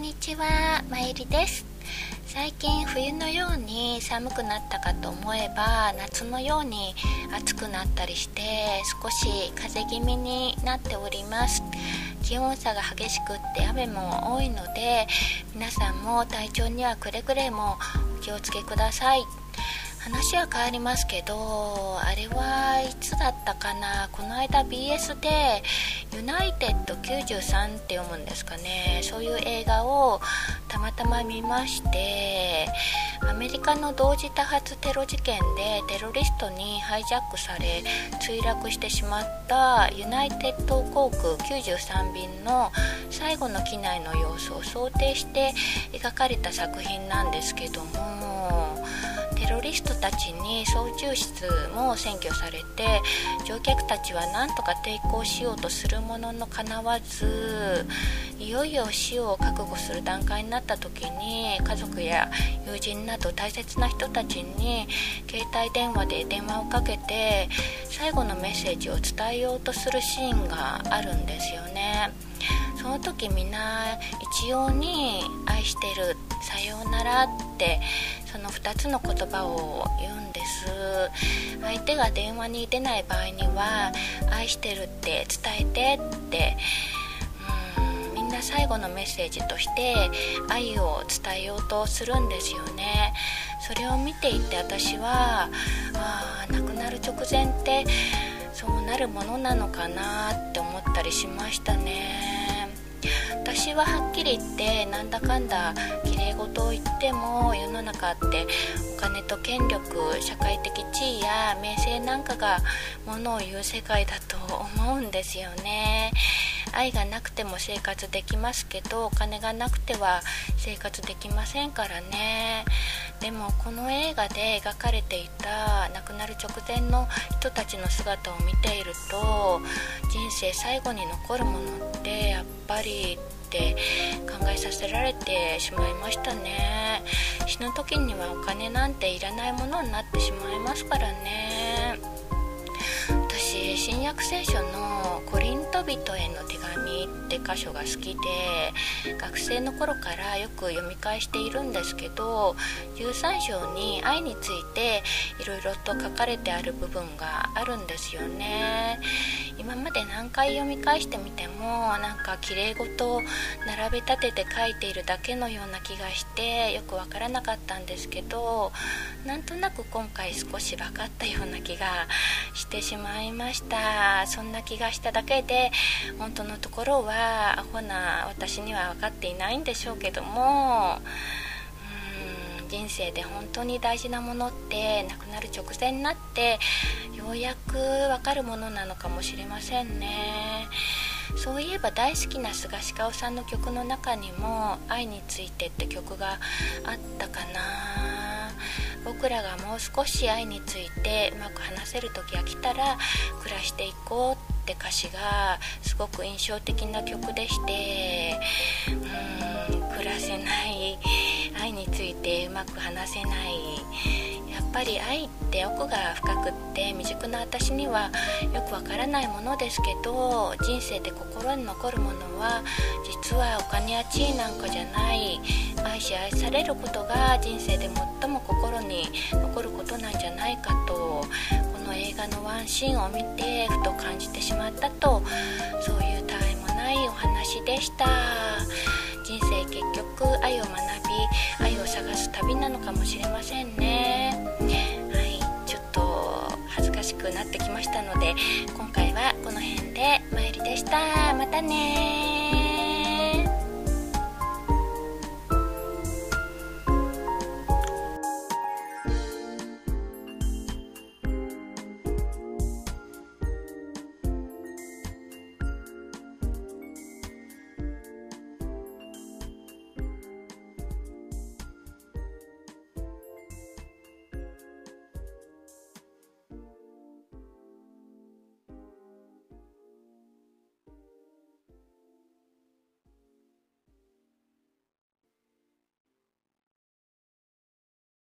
んにちは、まゆりです。最近冬のように寒くなったかと思えば夏のように暑くなったりして少し風邪気味になっております。気温差が激しくって雨も多いので皆さんも体調にはくれぐれもお気をつけください。話は変わりますけどあれはいつだったかな？この間 BS で「ユナイテッド93」って読むんですかね。そういう映画をたまたま見ましてアメリカの同時多発テロ事件でテロリストにハイジャックされ墜落してしまったユナイテッド航空93便の最後の機内の様子を想定して描かれた作品なんですけどもテロリストたちに操縦室も占拠されて乗客たちは何とか抵抗しようとするもののかなわずいよいよ死を覚悟する段階になった時に家族や友人など大切な人たちに携帯電話で電話をかけて最後のメッセージを伝えようとするシーンがあるんですよね。その時みんな一様に「愛してる」「さようなら」ってその2つの言葉を言うんです。相手が電話に出ない場合には「愛してる」って伝えてってうんみんな最後のメッセージとして愛を伝えようとするんですよね。それを見ていて私はあ亡くなる直前ってそうなるものなのかなって思ったりしましたね。私ははっきり言ってなんだかんだきれい事を言っても世の中ってお金と権力社会的地位や名声なんかがものを言う世界だと思うんですよね。愛がなくても生活できますけどお金がなくては生活できませんからね。でもこの映画で描かれていた亡くなる直前の人たちの姿を見ていると人生最後に残るものってやっぱりって考えさせられてしまいましたね。死ぬ時にはお金なんていらないものになってしまいますからね。新約聖書のコリント人への手紙って箇所が好きで学生の頃からよく読み返しているんですけど13章に愛についていろいろと書かれてある部分があるんですよね。今まで何回読み返してみてもなんか綺麗事を並べ立てて書いているだけのような気がしてよくわからなかったんですけどなんとなく今回少し分かったような気がしてしまいました。そんな気がしただけで本当のところはアホな私には分かっていないんでしょうけども人生で本当に大事なものって亡くなる直前になってようやくわかるものなのかもしれませんね。そういえば大好きな菅氏顔さんの曲の中にも「愛について」って曲があったかな。僕らがもう少し愛についてうまく話せる時が来たら暮らしていこうって歌詞がすごく印象的な曲でしてうん暮らせないについてうまく話せない。やっぱり愛って奥が深くって未熟な私にはよくわからないものですけど人生で心に残るものは実はお金や地位なんかじゃない。愛し愛されることが人生で最も心に残ることなんじゃないかとこの映画のワンシーンを見てふと感じてしまったとそういうたわいもないお話でした。人生結局愛を学び愛を探す旅なのかもしれませんね。はい。ちょっと恥ずかしくなってきましたので今回はこの辺でまいりでした。またね